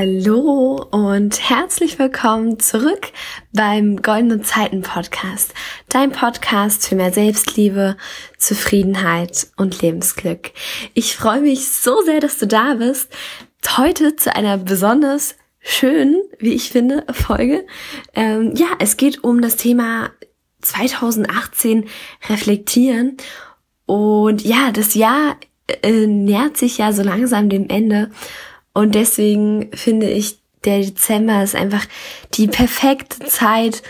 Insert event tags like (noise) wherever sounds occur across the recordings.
Hallo und herzlich willkommen zurück beim Goldene Zeiten Podcast, dein Podcast für mehr Selbstliebe, Zufriedenheit und Lebensglück. Ich freue mich so sehr, dass du da bist. Heute zu einer besonders schönen, wie ich finde, Folge. Ähm, ja, es geht um das Thema 2018 reflektieren. Und ja, das Jahr äh, nähert sich ja so langsam dem Ende. Und deswegen finde ich, der Dezember ist einfach die perfekte Zeit,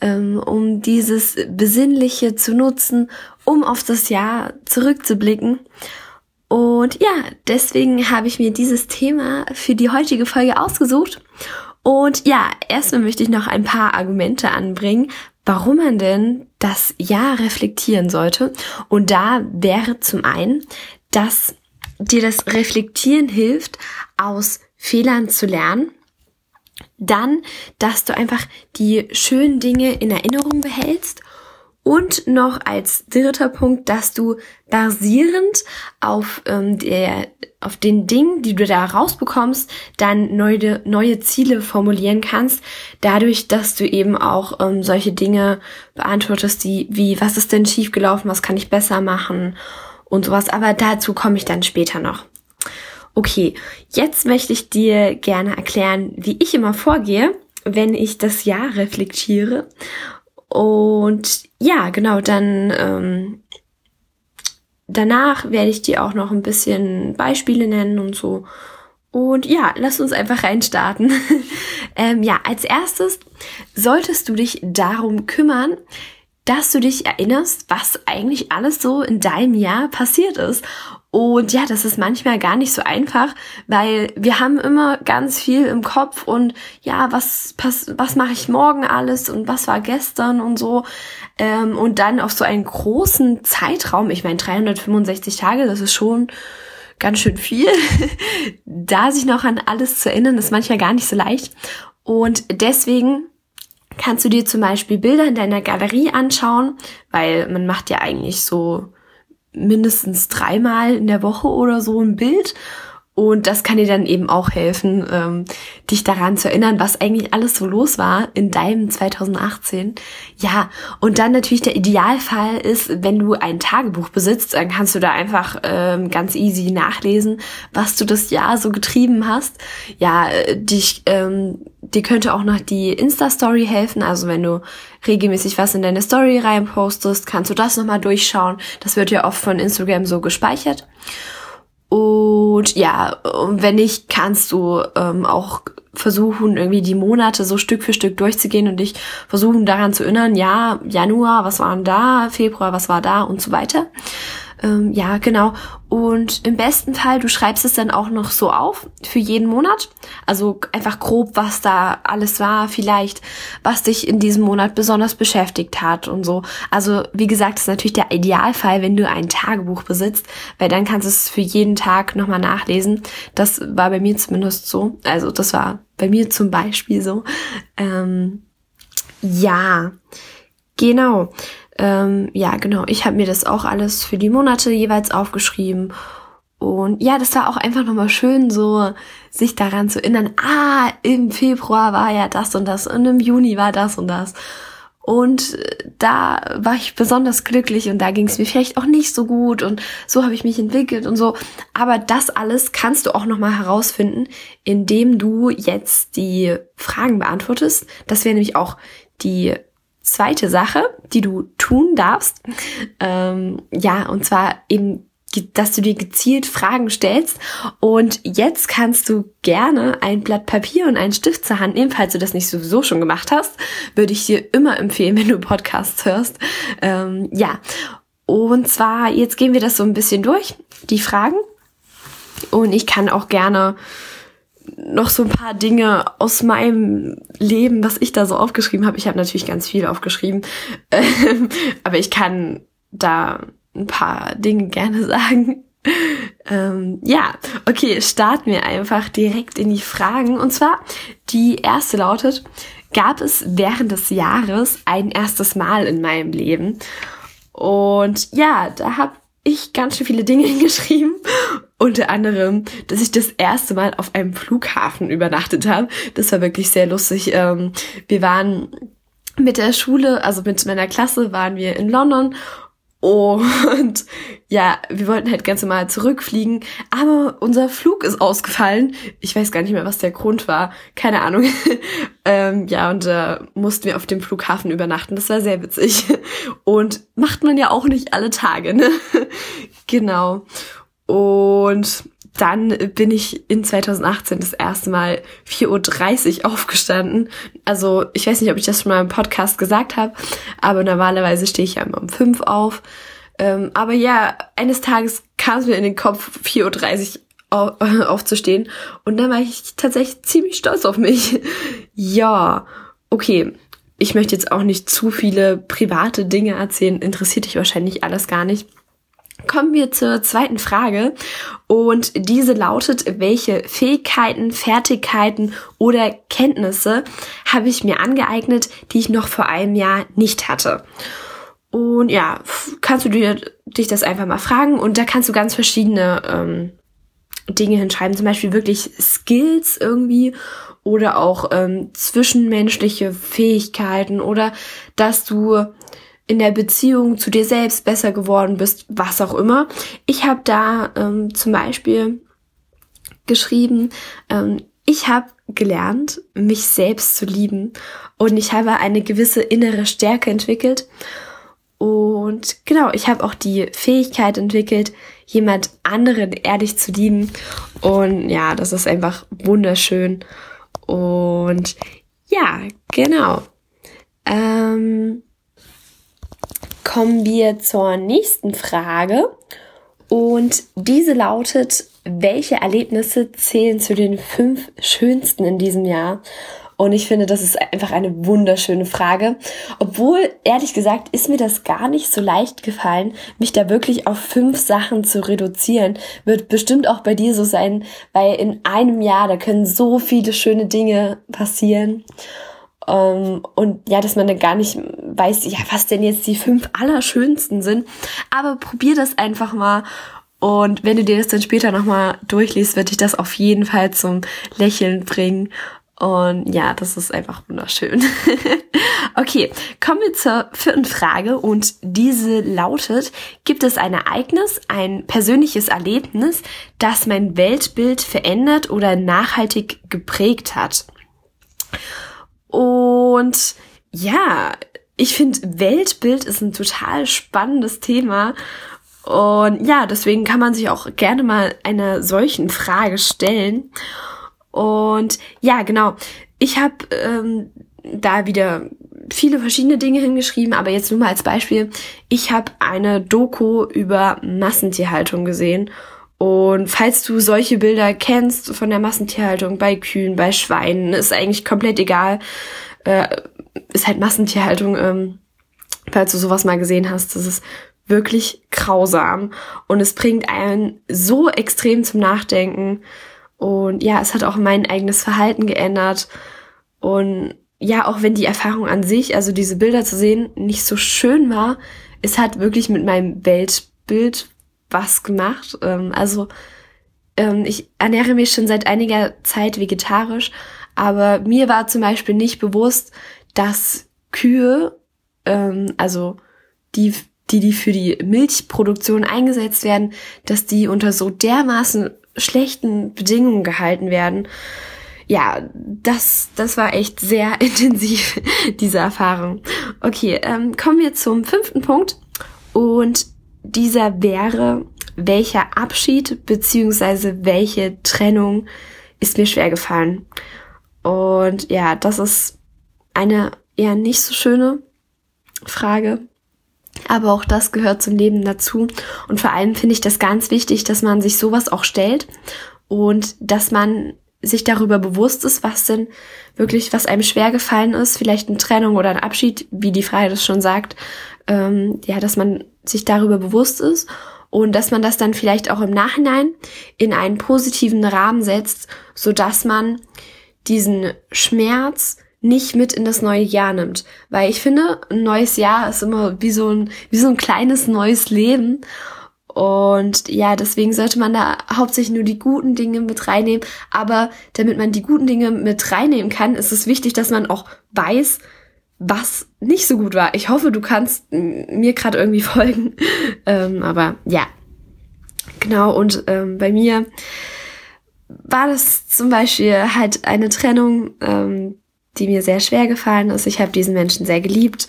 ähm, um dieses Besinnliche zu nutzen, um auf das Jahr zurückzublicken. Und ja, deswegen habe ich mir dieses Thema für die heutige Folge ausgesucht. Und ja, erstmal möchte ich noch ein paar Argumente anbringen, warum man denn das Jahr reflektieren sollte. Und da wäre zum einen, dass dir das Reflektieren hilft, aus Fehlern zu lernen. Dann, dass du einfach die schönen Dinge in Erinnerung behältst. Und noch als dritter Punkt, dass du basierend auf, ähm, der, auf den Dingen, die du da rausbekommst, dann neue, neue Ziele formulieren kannst. Dadurch, dass du eben auch ähm, solche Dinge beantwortest, die wie, was ist denn schiefgelaufen, was kann ich besser machen und sowas. Aber dazu komme ich dann später noch. Okay, jetzt möchte ich dir gerne erklären, wie ich immer vorgehe, wenn ich das Jahr reflektiere. Und ja, genau, dann ähm, danach werde ich dir auch noch ein bisschen Beispiele nennen und so. Und ja, lass uns einfach reinstarten. (laughs) ähm, ja, als erstes solltest du dich darum kümmern, dass du dich erinnerst, was eigentlich alles so in deinem Jahr passiert ist. Und ja, das ist manchmal gar nicht so einfach, weil wir haben immer ganz viel im Kopf und ja, was pass was mache ich morgen alles und was war gestern und so. Ähm, und dann auf so einen großen Zeitraum, ich meine 365 Tage, das ist schon ganz schön viel, (laughs) da sich noch an alles zu erinnern, ist manchmal gar nicht so leicht. Und deswegen kannst du dir zum Beispiel Bilder in deiner Galerie anschauen, weil man macht ja eigentlich so mindestens dreimal in der Woche oder so ein Bild und das kann dir dann eben auch helfen, ähm, dich daran zu erinnern, was eigentlich alles so los war in deinem 2018. Ja, und dann natürlich der Idealfall ist, wenn du ein Tagebuch besitzt, dann kannst du da einfach ähm, ganz easy nachlesen, was du das Jahr so getrieben hast. Ja, äh, dich, ähm, dir könnte auch noch die Insta-Story helfen. Also wenn du regelmäßig was in deine Story reinpostest, kannst du das nochmal durchschauen. Das wird ja oft von Instagram so gespeichert. Und ja, wenn nicht, kannst du ähm, auch versuchen, irgendwie die Monate so Stück für Stück durchzugehen und dich versuchen daran zu erinnern, ja, Januar, was war denn da, Februar, was war da und so weiter. Ähm, ja, genau. Und im besten Fall, du schreibst es dann auch noch so auf für jeden Monat. Also einfach grob, was da alles war, vielleicht, was dich in diesem Monat besonders beschäftigt hat und so. Also, wie gesagt, ist natürlich der Idealfall, wenn du ein Tagebuch besitzt, weil dann kannst du es für jeden Tag nochmal nachlesen. Das war bei mir zumindest so. Also, das war bei mir zum Beispiel so. Ähm, ja, genau. Ähm, ja, genau. Ich habe mir das auch alles für die Monate jeweils aufgeschrieben. Und ja, das war auch einfach nochmal schön, so sich daran zu erinnern, ah, im Februar war ja das und das und im Juni war das und das. Und äh, da war ich besonders glücklich und da ging es mir vielleicht auch nicht so gut und so habe ich mich entwickelt und so. Aber das alles kannst du auch nochmal herausfinden, indem du jetzt die Fragen beantwortest. Das wäre nämlich auch die zweite Sache, die du tun darfst, ähm, ja, und zwar eben, dass du dir gezielt Fragen stellst. Und jetzt kannst du gerne ein Blatt Papier und einen Stift zur Hand nehmen, falls du das nicht sowieso schon gemacht hast, würde ich dir immer empfehlen, (laughs) wenn du Podcasts hörst. Ähm, ja, und zwar, jetzt gehen wir das so ein bisschen durch, die Fragen. Und ich kann auch gerne noch so ein paar Dinge aus meinem Leben, was ich da so aufgeschrieben habe. Ich habe natürlich ganz viel aufgeschrieben, aber ich kann da ein paar Dinge gerne (laughs) sagen. Ähm, ja, okay, starten wir einfach direkt in die Fragen. Und zwar, die erste lautet, gab es während des Jahres ein erstes Mal in meinem Leben? Und ja, da habe ich ganz schön viele Dinge (laughs) hingeschrieben unter anderem, dass ich das erste Mal auf einem Flughafen übernachtet habe. Das war wirklich sehr lustig. Ähm, wir waren mit der Schule, also mit meiner Klasse, waren wir in London und (laughs) ja, wir wollten halt ganz normal zurückfliegen, aber unser Flug ist ausgefallen. Ich weiß gar nicht mehr, was der Grund war. Keine Ahnung. (laughs) ähm, ja, und äh, mussten wir auf dem Flughafen übernachten. Das war sehr witzig. (laughs) Und macht man ja auch nicht alle Tage, ne? genau. Und dann bin ich in 2018 das erste Mal 4.30 Uhr aufgestanden. Also ich weiß nicht, ob ich das schon mal im Podcast gesagt habe, aber normalerweise stehe ich ja immer um 5 auf. Ähm, aber ja, eines Tages kam es mir in den Kopf, 4.30 Uhr (laughs) aufzustehen. Und dann war ich tatsächlich ziemlich stolz auf mich. (laughs) ja, okay. Ich möchte jetzt auch nicht zu viele private Dinge erzählen. Interessiert dich wahrscheinlich alles gar nicht. Kommen wir zur zweiten Frage. Und diese lautet, welche Fähigkeiten, Fertigkeiten oder Kenntnisse habe ich mir angeeignet, die ich noch vor einem Jahr nicht hatte? Und ja, kannst du dir, dich das einfach mal fragen. Und da kannst du ganz verschiedene ähm, Dinge hinschreiben, zum Beispiel wirklich Skills irgendwie oder auch ähm, zwischenmenschliche Fähigkeiten oder dass du in der Beziehung zu dir selbst besser geworden bist, was auch immer. Ich habe da ähm, zum Beispiel geschrieben, ähm, ich habe gelernt, mich selbst zu lieben und ich habe eine gewisse innere Stärke entwickelt. Und genau, ich habe auch die Fähigkeit entwickelt, jemand anderen ehrlich zu lieben. Und ja, das ist einfach wunderschön. Und ja, genau. Ähm, kommen wir zur nächsten Frage. Und diese lautet, welche Erlebnisse zählen zu den fünf schönsten in diesem Jahr? Und ich finde, das ist einfach eine wunderschöne Frage. Obwohl, ehrlich gesagt, ist mir das gar nicht so leicht gefallen, mich da wirklich auf fünf Sachen zu reduzieren. Wird bestimmt auch bei dir so sein, weil in einem Jahr, da können so viele schöne Dinge passieren. Um, ähm, und ja, dass man dann gar nicht weiß, ja, was denn jetzt die fünf allerschönsten sind. Aber probier das einfach mal. Und wenn du dir das dann später nochmal durchliest, wird dich das auf jeden Fall zum Lächeln bringen. Und ja, das ist einfach wunderschön. (laughs) okay, kommen wir zur vierten Frage und diese lautet, gibt es ein Ereignis, ein persönliches Erlebnis, das mein Weltbild verändert oder nachhaltig geprägt hat? Und ja, ich finde, Weltbild ist ein total spannendes Thema. Und ja, deswegen kann man sich auch gerne mal einer solchen Frage stellen. Und ja, genau. Ich habe ähm, da wieder viele verschiedene Dinge hingeschrieben, aber jetzt nur mal als Beispiel. Ich habe eine Doku über Massentierhaltung gesehen und falls du solche Bilder kennst von der Massentierhaltung bei Kühen, bei Schweinen, ist eigentlich komplett egal. Äh, ist halt Massentierhaltung, ähm, falls du sowas mal gesehen hast, das ist wirklich grausam und es bringt einen so extrem zum Nachdenken. Und ja, es hat auch mein eigenes Verhalten geändert. Und ja, auch wenn die Erfahrung an sich, also diese Bilder zu sehen, nicht so schön war, es hat wirklich mit meinem Weltbild was gemacht. Ähm, also ähm, ich ernähre mich schon seit einiger Zeit vegetarisch, aber mir war zum Beispiel nicht bewusst, dass Kühe, ähm, also die, die, die für die Milchproduktion eingesetzt werden, dass die unter so dermaßen schlechten Bedingungen gehalten werden. Ja, das, das war echt sehr (laughs) intensiv, diese Erfahrung. Okay, ähm, kommen wir zum fünften Punkt. Und dieser wäre, welcher Abschied beziehungsweise welche Trennung ist mir schwer gefallen. Und ja, das ist eine eher nicht so schöne Frage. Aber auch das gehört zum Leben dazu. Und vor allem finde ich das ganz wichtig, dass man sich sowas auch stellt und dass man sich darüber bewusst ist, was denn wirklich, was einem schwer gefallen ist, vielleicht eine Trennung oder ein Abschied, wie die Frage das schon sagt, ähm, ja, dass man sich darüber bewusst ist und dass man das dann vielleicht auch im Nachhinein in einen positiven Rahmen setzt, so dass man diesen Schmerz nicht mit in das neue Jahr nimmt, weil ich finde, ein neues Jahr ist immer wie so ein wie so ein kleines neues Leben Und ja, deswegen sollte man da hauptsächlich nur die guten Dinge mit reinnehmen. Aber damit man die guten Dinge mit reinnehmen kann, ist es wichtig, dass man auch weiß, was nicht so gut war. Ich hoffe, du kannst mir gerade irgendwie (laughs) folgen. ähm, aber ja, genau. Und ähm, bei mir war das zum Beispiel halt eine Trennung, ähm, die mir sehr schwer gefallen ist. Ich habe diesen Menschen sehr geliebt.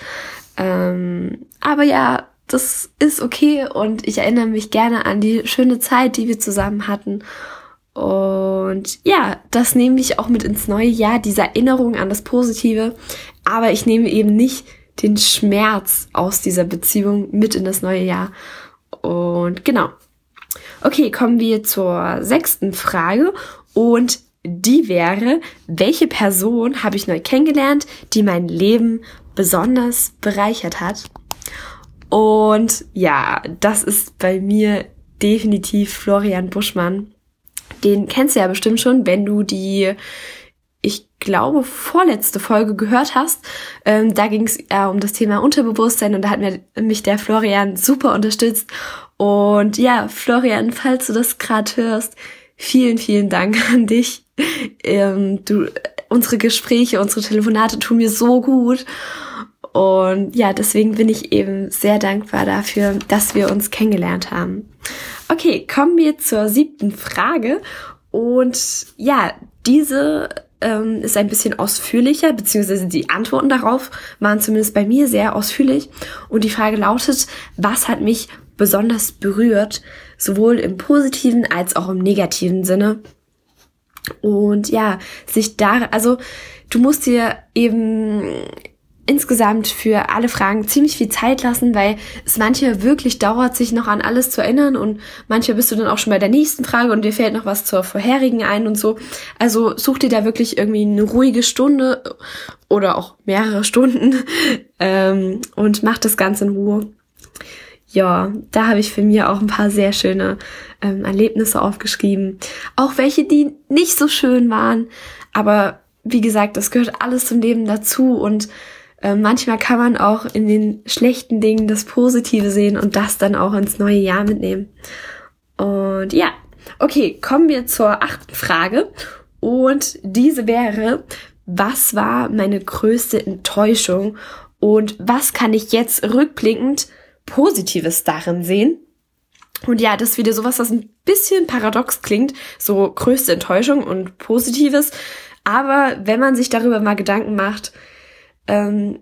Ähm, aber ja, das ist okay und ich erinnere mich gerne an die schöne Zeit, die wir zusammen hatten. Und ja, das nehme ich auch mit ins neue Jahr, diese Erinnerung an das Positive. Aber ich nehme eben nicht den Schmerz aus dieser Beziehung mit in das neue Jahr. Und genau. Okay, kommen wir zur sechsten Frage. Und die wäre, welche Person habe ich neu kennengelernt, die mein Leben besonders bereichert hat? Und ja, das ist bei mir definitiv Florian Buschmann. Den kennst du ja bestimmt schon, wenn du die, glaube, vorletzte Folge gehört hast. Ähm, da ging es äh, um das Thema Unterbewusstsein und da hat mir, mich der Florian super unterstützt. Und ja, Florian, falls du das gerade hörst, vielen, vielen Dank (laughs) an dich. Ähm, du, unsere Gespräche, unsere Telefonate tun mir so gut. Und ja, deswegen bin ich eben sehr dankbar dafür, dass wir uns kennengelernt haben. Okay, kommen wir zur siebten Frage. Und ja, diese ähm, ist ein bisschen ausführlicher, beziehungsweise die Antworten darauf waren zumindest bei mir sehr ausführlich. Und die Frage lautet, was hat mich besonders berührt, sowohl im positiven als auch im negativen Sinne? Und ja, sich da, also du musst dir eben insgesamt für alle Fragen ziemlich viel Zeit lassen, weil es manche wirklich dauert, sich noch an alles zu erinnern und manche bist du dann auch schon bei der nächsten Frage und dir fällt noch was zur vorherigen ein und so. Also such dir da wirklich irgendwie eine ruhige Stunde oder auch mehrere Stunden (laughs) ähm, und mach das Ganze in Ruhe. Ja, da habe ich für mir auch ein paar sehr schöne ähm, Erlebnisse aufgeschrieben. Auch welche, die nicht so schön waren. Aber wie gesagt, das gehört alles zum Leben dazu und äh, manchmal kann man auch in den schlechten Dingen das Positive sehen und das dann auch ins neue Jahr mitnehmen. Und ja, okay, kommen wir zur achten Frage. Und diese wäre, was war meine größte Enttäuschung und was kann ich jetzt rückblickend Positives darin sehen? Und ja, das ist wieder sowas, was ein bisschen paradox klingt, so größte Enttäuschung und Positives. Aber wenn man sich darüber mal Gedanken macht, ähm,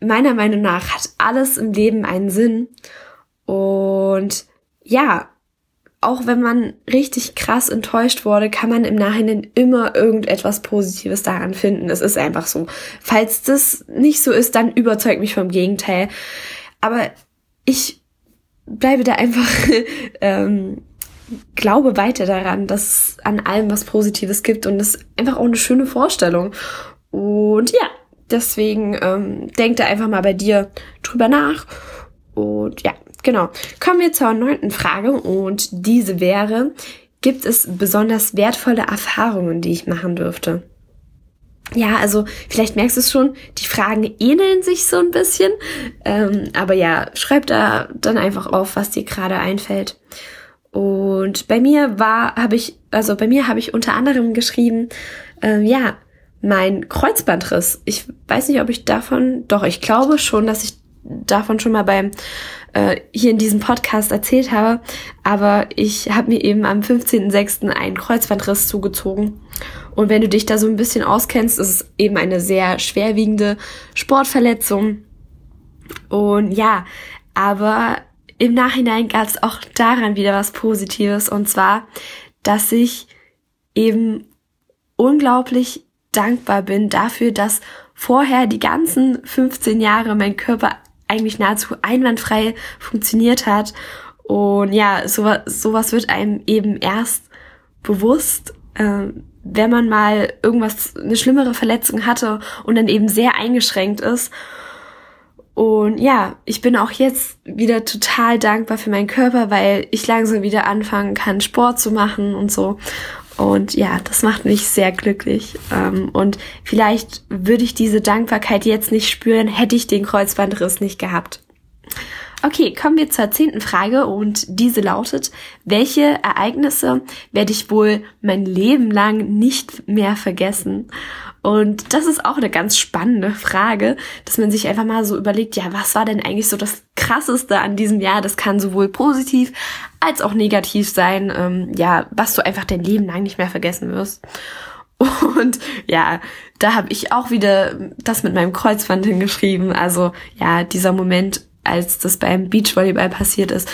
meiner Meinung nach hat alles im Leben einen Sinn. Und ja, auch wenn man richtig krass enttäuscht wurde, kann man im Nachhinein immer irgendetwas Positives daran finden. Es ist einfach so. Falls das nicht so ist, dann überzeugt mich vom Gegenteil. Aber ich bleibe da einfach, (laughs) ähm, glaube weiter daran, dass es an allem was Positives gibt und es ist einfach auch eine schöne Vorstellung. Und ja, Deswegen ähm, denk da einfach mal bei dir drüber nach. Und ja, genau. Kommen wir zur neunten Frage und diese wäre, gibt es besonders wertvolle Erfahrungen, die ich machen dürfte? Ja, also vielleicht merkst du es schon, die Fragen ähneln sich so ein bisschen. Ähm, aber ja, schreib da dann einfach auf, was dir gerade einfällt. Und bei mir war, habe ich, also bei mir habe ich unter anderem geschrieben, ähm, ja, mein Kreuzbandriss. Ich weiß nicht, ob ich davon, doch, ich glaube schon, dass ich davon schon mal beim äh, hier in diesem Podcast erzählt habe, aber ich habe mir eben am 15.06. einen Kreuzbandriss zugezogen. Und wenn du dich da so ein bisschen auskennst, ist es eben eine sehr schwerwiegende Sportverletzung. Und ja, aber im Nachhinein gab es auch daran wieder was Positives. Und zwar, dass ich eben unglaublich dankbar bin dafür, dass vorher die ganzen 15 Jahre mein Körper eigentlich nahezu einwandfrei funktioniert hat. Und ja, sowas, sowas wird einem eben erst bewusst, äh, wenn man mal irgendwas, eine schlimmere Verletzung hatte und dann eben sehr eingeschränkt ist. Und ja, ich bin auch jetzt wieder total dankbar für meinen Körper, weil ich langsam wieder anfangen kann, Sport zu machen und so. Und ja, das macht mich sehr glücklich. Ähm, und vielleicht würde ich diese Dankbarkeit jetzt nicht spüren, hätte ich den Kreuzbandriss nicht gehabt. Okay, kommen wir zur zehnten Frage und diese lautet, welche Ereignisse werde ich wohl mein Leben lang nicht mehr vergessen? Und das ist auch eine ganz spannende Frage, dass man sich einfach mal so überlegt, ja, was war denn eigentlich so das Krasseste an diesem Jahr? Das kann sowohl positiv als auch negativ sein, ähm, ja, was du einfach dein Leben lang nicht mehr vergessen wirst. Und ja, da habe ich auch wieder das mit meinem Kreuzband hingeschrieben. Also ja, dieser Moment, als das beim Beachvolleyball passiert ist.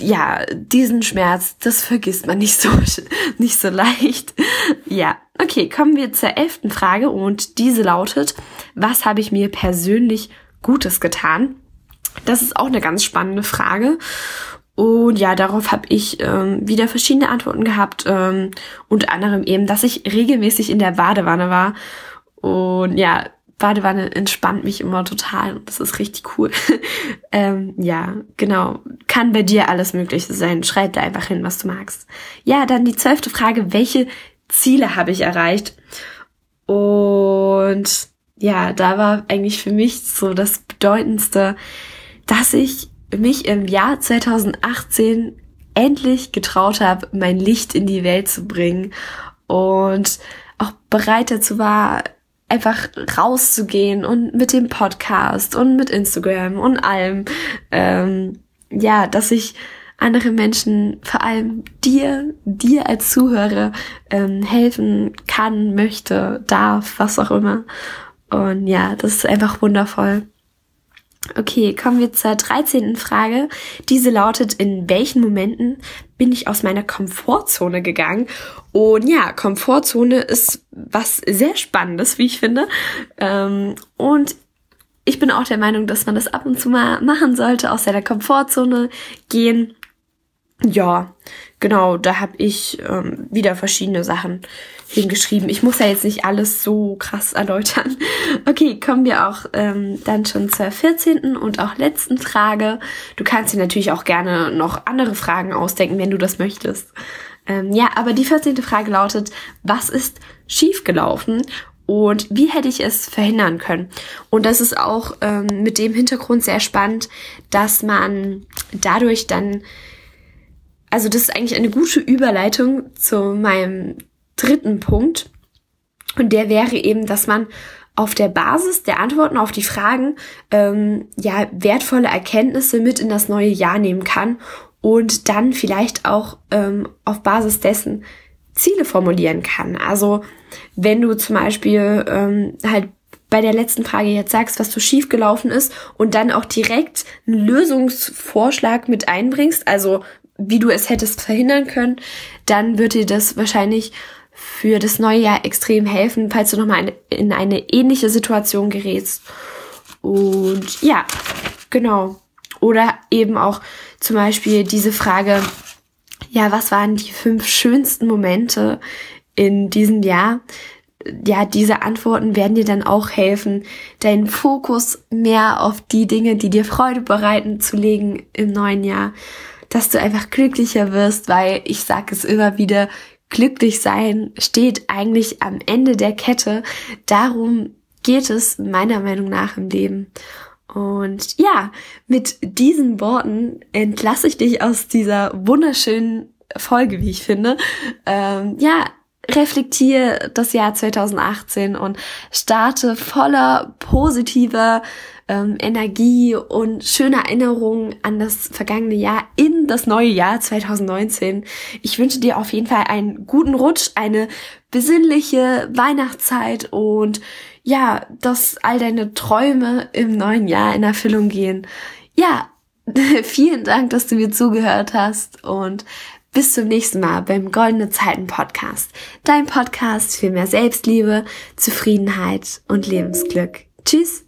Ja, diesen Schmerz, das vergisst man nicht so, nicht so leicht. Ja, okay, kommen wir zur elften Frage und diese lautet, was habe ich mir persönlich Gutes getan? Das ist auch eine ganz spannende Frage. Und ja, darauf habe ich ähm, wieder verschiedene Antworten gehabt. Ähm, unter anderem eben, dass ich regelmäßig in der Badewanne war. Und ja, Badewanne entspannt mich immer total und das ist richtig cool. (laughs) ähm, ja, genau. Kann bei dir alles Mögliche sein. Schreib da einfach hin, was du magst. Ja, dann die zwölfte Frage. Welche Ziele habe ich erreicht? Und ja, da war eigentlich für mich so das Bedeutendste, dass ich mich im Jahr 2018 endlich getraut habe, mein Licht in die Welt zu bringen und auch bereit dazu war, einfach rauszugehen und mit dem Podcast und mit Instagram und allem, ähm, ja, dass ich andere Menschen, vor allem dir, dir als Zuhörer, ähm, helfen kann, möchte, darf, was auch immer. Und ja, das ist einfach wundervoll. Okay, kommen wir zur 13. Frage. Diese lautet, in welchen Momenten bin ich aus meiner Komfortzone gegangen? Und ja, Komfortzone ist was sehr Spannendes, wie ich finde. Ähm, und ich bin auch der Meinung, dass man das ab und zu mal machen sollte, aus seiner Komfortzone gehen. Ja, genau, da habe ich ähm, wieder verschiedene Sachen hingeschrieben. Ich muss ja jetzt nicht alles so krass erläutern. (laughs) Okay, kommen wir auch ähm, dann schon zur 14. und auch letzten Frage. Du kannst dir natürlich auch gerne noch andere Fragen ausdenken, wenn du das möchtest. Ähm, ja, aber die 14. Frage lautet, was ist schiefgelaufen und wie hätte ich es verhindern können? Und das ist auch ähm, mit dem Hintergrund sehr spannend, dass man dadurch dann also das ist eigentlich eine gute Überleitung zu meinem dritten Punkt. Und der wäre eben, dass man auf der Basis der Antworten auf die Fragen ähm, ja wertvolle Erkenntnisse mit in das neue Jahr nehmen kann und dann vielleicht auch ähm, auf Basis dessen Ziele formulieren kann. Also wenn du zum Beispiel ähm, halt bei der letzten Frage jetzt sagst, was so schief gelaufen ist und dann auch direkt einen Lösungsvorschlag mit einbringst, also wie du es hättest verhindern können, dann wird dir das wahrscheinlich für das neue Jahr extrem helfen, falls du nochmal in eine ähnliche Situation gerätst. Und ja, genau. Oder eben auch zum Beispiel diese Frage, ja, was waren die fünf schönsten Momente in diesem Jahr? Ja, diese Antworten werden dir dann auch helfen, deinen Fokus mehr auf die Dinge, die dir Freude bereiten, zu legen im neuen Jahr dass du einfach glücklicher wirst, weil ich sage es immer wieder, glücklich sein steht eigentlich am Ende der Kette. Darum geht es meiner Meinung nach im Leben. Und ja, mit diesen Worten entlasse ich dich aus dieser wunderschönen Folge, wie ich finde. Ähm, ja, reflektiere das Jahr 2018 und starte voller positiver ähm, Energie und schöne Erinnerungen an das vergangene Jahr in das neue Jahr 2019. Ich wünsche dir auf jeden Fall einen guten Rutsch, eine besinnliche Weihnachtszeit und ja, dass all deine Träume im neuen Jahr in Erfüllung gehen. Ja, (laughs) vielen Dank, dass du mir zugehört hast und bis zum nächsten Mal beim Goldene Zeiten Podcast. Dein Podcast für mehr Selbstliebe, Zufriedenheit und Lebensglück. Tschüss!